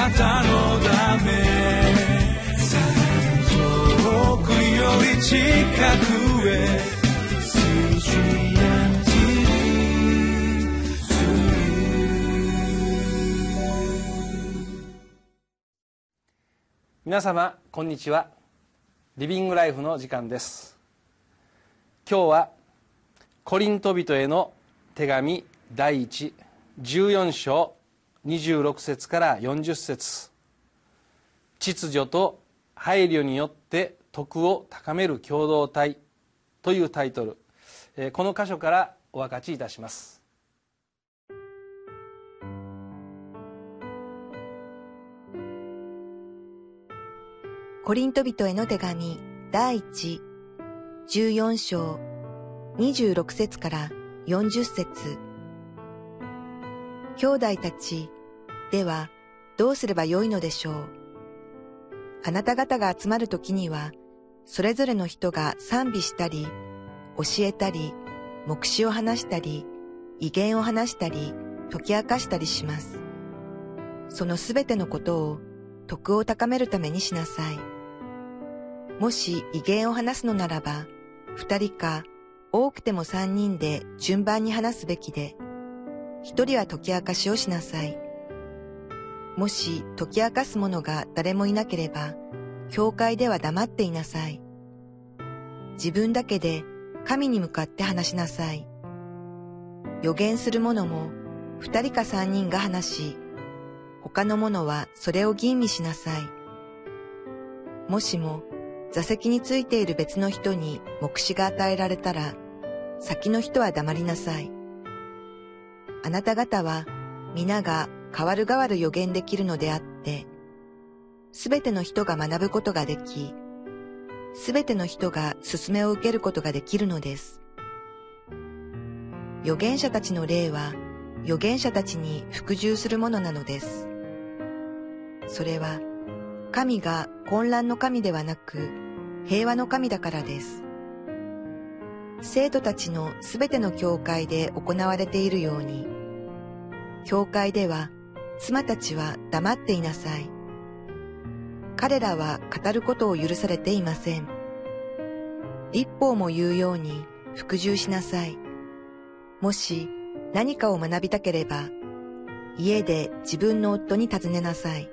なたのため。遠くより近くへ。皆様こんにちは。リビングライフの時間です。今日はコリント人への手紙第114章26節から40節。秩序と配慮によって徳を高める共同体というタイトル。この箇所からお分かちいたします。コリント人への手紙第一14章26節から40節。兄弟たちではどうすればよいのでしょう？あなた方が集まる時にはそれぞれの人が賛美したり教えたり目視を話したり威厳を話したり解き明かしたりしますそのすべてのことを徳を高めるためにしなさい。もし威厳を話すのならば、二人か多くても三人で順番に話すべきで、一人は解き明かしをしなさい。もし解き明かす者が誰もいなければ、教会では黙っていなさい。自分だけで神に向かって話しなさい。予言する者も二人か三人が話し、他の者はそれを吟味しなさい。もしも座席についている別の人に目視が与えられたら、先の人は黙りなさい。あなた方は皆が変わる変わる予言できるのであって、すべての人が学ぶことができ、すべての人が勧めを受けることができるのです。預言者たちの霊は預言者たちに服従するものなのです。それは神が混乱の神ではなく平和の神だからです。生徒たちのすべての教会で行われているように、教会では妻たちは黙っていなさい。彼らは語ることを許されていません。立法も言うように服従しなさい。もし何かを学びたければ、家で自分の夫に尋ねなさい。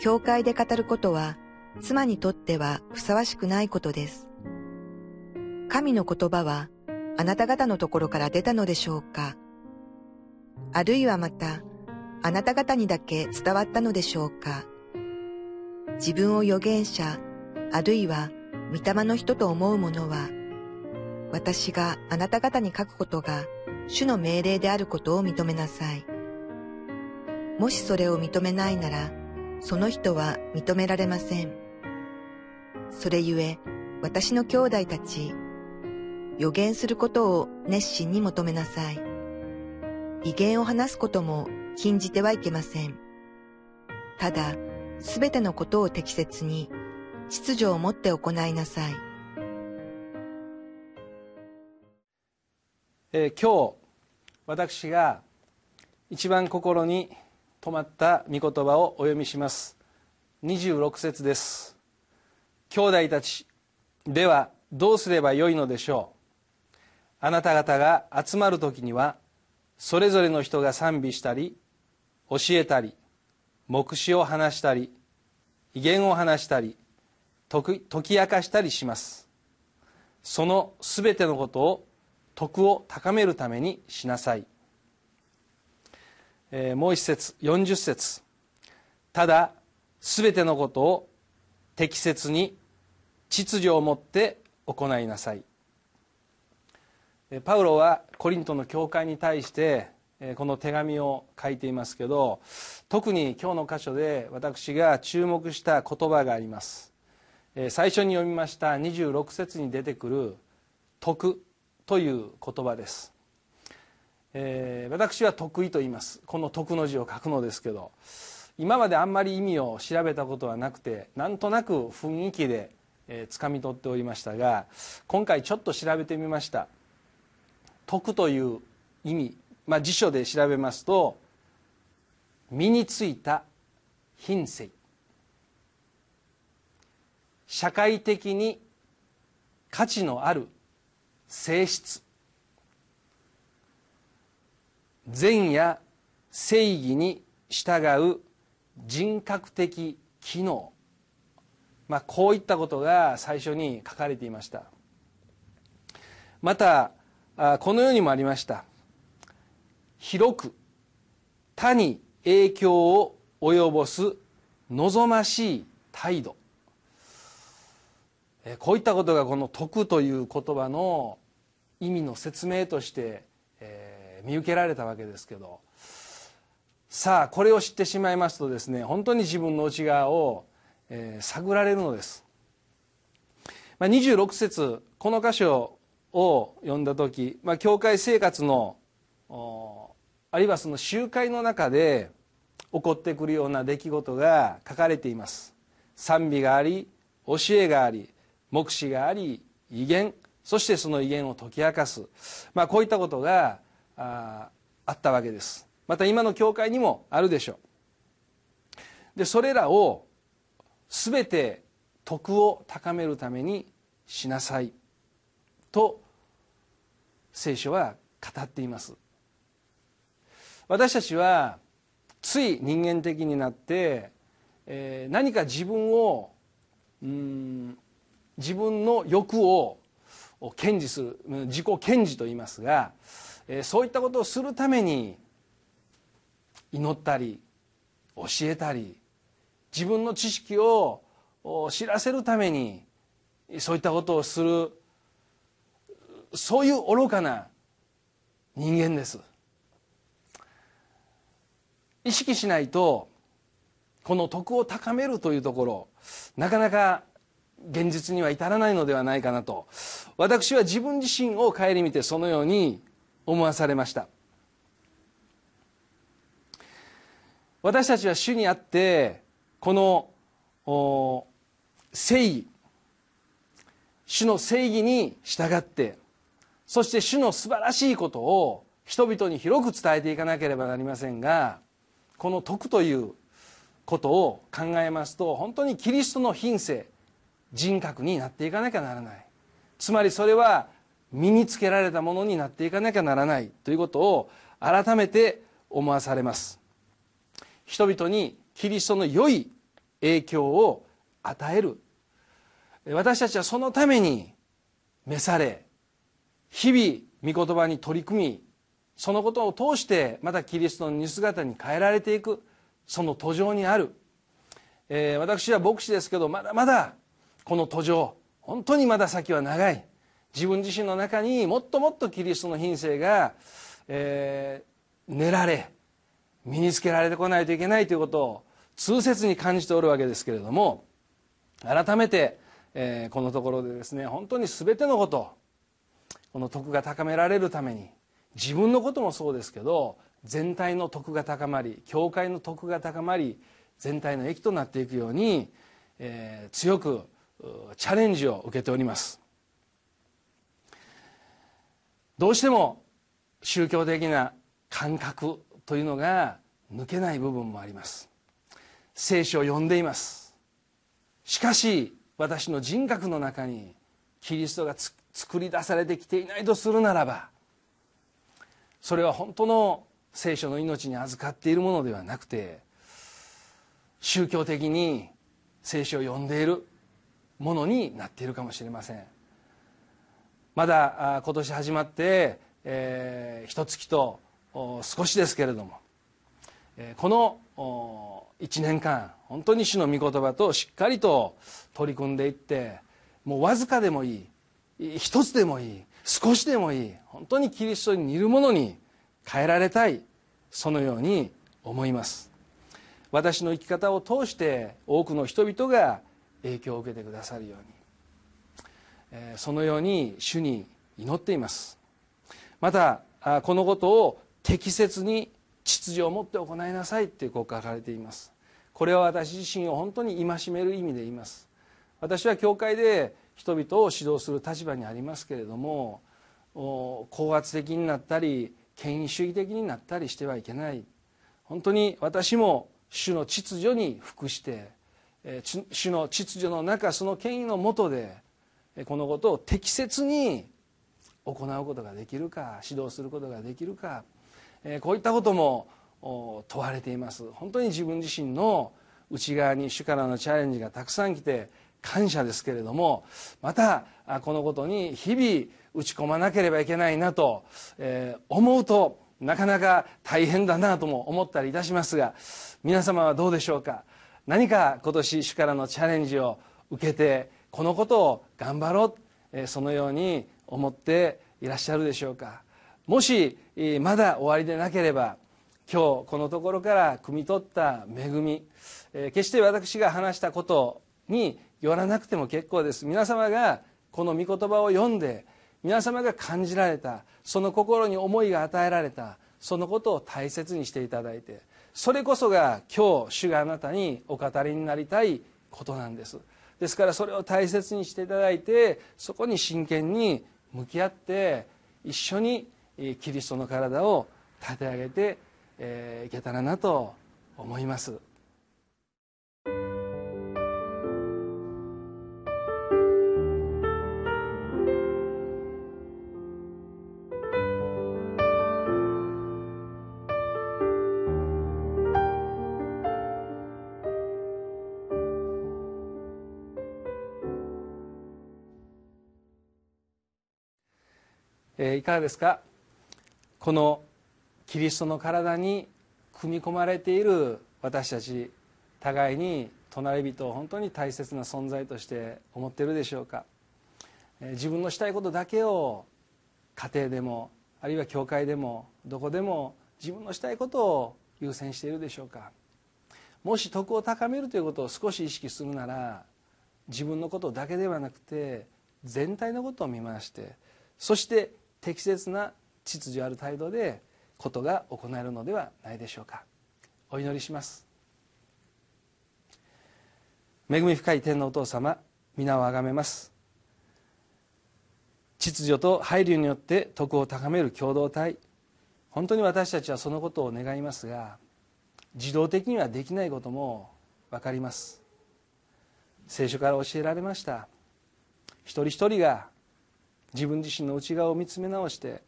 教会で語ることは、妻にとってはふさわしくないことです。神の言葉は、あなた方のところから出たのでしょうか？あるいはまた、あなた方にだけ伝わったのでしょうか？自分を預言者、あるいは御霊の人と思う者は、私があなた方に書くことが主の命令であることを認めなさい。もしそれを認めないなら、その人は認められません。それゆえ、私の兄弟たち、予言することを熱心に求めなさい。威厳を話すことも禁じてはいけません。ただ、すべてのことを適切に、秩序をもって行いなさい。えー、今日、私が一番心に止まった御言葉をお読みします26節です兄弟たちではどうすればよいのでしょう？あなた方が集まる時にはそれぞれの人が賛美したり教えたり黙示を話したり威厳を話したり解き明かしたりします。そのすべてのことを徳を高めるためにしなさい。えー、もう一節40節。ただすべてのことを適切に秩序をもって行いなさい。パウロはコリントの教会に対してこの手紙を書いていますけど特に今日の箇所で私が注目した言葉があります。最初に読みました26節に出てくる「徳」という言葉です。えー、私は得意と言います。この徳の字を書くのですけど今まであんまり意味を調べたことはなくてなんとなく雰囲気でえー、掴み取っておりましたが今回ちょっと調べてみました「徳」という意味、まあ、辞書で調べますと身についた品性。社会的に価値のある性質。善や正義に従う人格的機能、まあ、こういったことが最初に書かれていました。またこのようにもありました。広く他に影響を及ぼす望ましい態度。こういったことがこの「徳」という言葉の意味の説明として、え見受けられたわけですけど。さあこれを知ってしまいますとですね本当に自分の内側を、え探られるのです、まあ、26節この箇所を読んだ時、まあ、教会生活のあるいはその集会の中で起こってくるような出来事が書かれています。賛美があり教えがあり目視があり威厳そしてその威厳を解き明かす、まあ、こういったことがああったわけです。また今の教会にもあるでしょう。でそれらを全て徳を高めるためにしなさい。と聖書は語っています。私たちはつい人間的になって、えー、何か自分をうん自分の欲を堅持する自己堅持と言いますが、えー、そういったことをするために祈ったり教えたり自分の知識を知らせるためにそういったことをするそういう愚かな人間です。意識しないとこの徳を高めるというところなかなか現実には至らないのではないかなと。私は自分自身を顧みてそのように思わされました。私たちは主にあってこの正義主の正義に従ってそして主の素晴らしいことを人々に広く伝えていかなければなりませんがこの徳ということを考えますと本当にキリストの品性人格になっていかなきゃならない。つまりそれは身につけられたものになっていかなきゃならない。ということを改めて思わされます。人々にキリストの良い影響を与える。私たちはそのために召され日々御言葉に取り組みそのことを通してまたキリストの似姿に変えられていくその途上にある、えー、私は牧師ですけどまだまだこの途上本当にまだ先は長い。自分自身の中にもっともっとキリストの品性が、えー、練られ身につけられてこないといけないということを痛切に感じておるわけですけれども改めて、えー、このところでですね本当に全てのことこの徳が高められるために自分のこともそうですけど全体の徳が高まり教会の徳が高まり全体の益となっていくように、えー、強くチャレンジを受けております。どうしても宗教的な感覚というのが抜けない部分もあります。聖書を読んでいます。しかし私の人格の中にキリストが作り出されてきていないとするならばそれは本当の聖書の命に預かっているものではなくて宗教的に聖書を読んでいるものになっているかもしれません。まだ今年始まって、えー、一月と少しですけれども、この1年間本当に主の御言葉としっかりと取り組んでいってもうわずかでもいい。一つでもいい少しでもいい本当にキリストに似るものに変えられたいそのように思います。私の生き方を通して多くの人々が影響を受けてくださるようにそのように主に祈っています。またこのことを適切に秩序を持って行いなさいってこう書かれています。これは私自身を本当に戒める意味で言います。私は教会で人々を指導する立場にありますけれども高圧的になったり権威主義的になったりしてはいけない。本当に私も主の秩序に服して主の秩序の中その権威のもとでこのことを適切に行うことができるか指導することができるかこういったことも問われています。本当に自分自身の内側に主からのチャレンジがたくさん来て感謝ですけれどもまたこのことに日々打ち込まなければいけないなとえ思うとなかなか大変だなとも思ったりいたしますが皆様はどうでしょうか？何か今年主からのチャレンジを受けてこのことを頑張ろうえそのように思っていらっしゃるでしょうか？もしまだ終わりでなければ今日このところから汲み取った恵みえ決して私が話したことによらなくても結構です。皆様がこの御言葉を読んで皆様が感じられたその心に思いが与えられたそのことを大切にしていただいてそれこそが今日主があなたにお語りになりたいことなんです。ですからそれを大切にしていただいてそこに真剣に向き合って一緒にキリストの体を立て上げていけたらなと思います。えいかがですか？このキリストの体に組み込まれている私たち互いに隣人を本当に大切な存在として思ってるでしょうか自分のしたいことだけを家庭でもあるいは教会でもどこでも自分のしたいことを優先しているでしょうかもし徳を高めるということを少し意識するなら自分のことだけではなくて全体のことを見回してそして適切な秩序ある態度でことが行えるのではないでしょうか。お祈りします。恵み深い天のお父様皆をあがめます。秩序と配慮によって徳を高める共同体。本当に私たちはそのことを願いますが自動的にはできないことも分かります。聖書から教えられました。一人一人が自分自身の内側を見つめ直して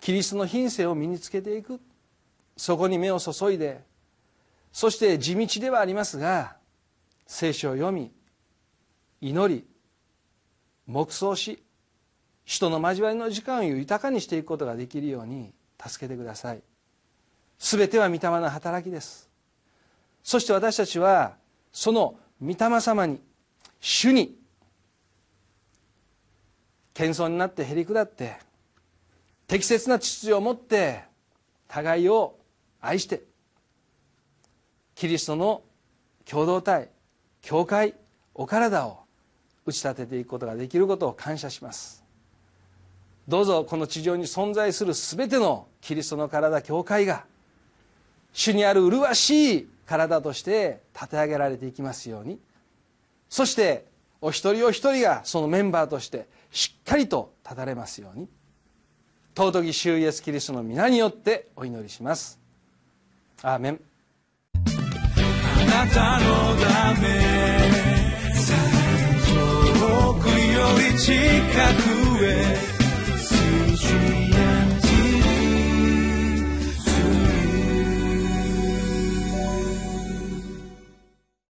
キリストの品性を身につけていく。そこに目を注いでそして地道ではありますが聖書を読み祈り黙想し人の交わりの時間を豊かにしていくことができるように助けてください。全ては御霊の働きです。そして私たちはその御霊様に主に謙遜になってへり下って適切な秩序を持って互いを愛してキリストの共同体教会お体を打ち立てていくことができることを感謝します。どうぞこの地上に存在する全てのキリストの体教会が主にある麗しい体として立て上げられていきますように。そしてお一人お一人がそのメンバーとしてしっかりと立たれますように。尊き主イエスキリストの皆によってお祈りします。アーメン。あなたのため遠くより近くへ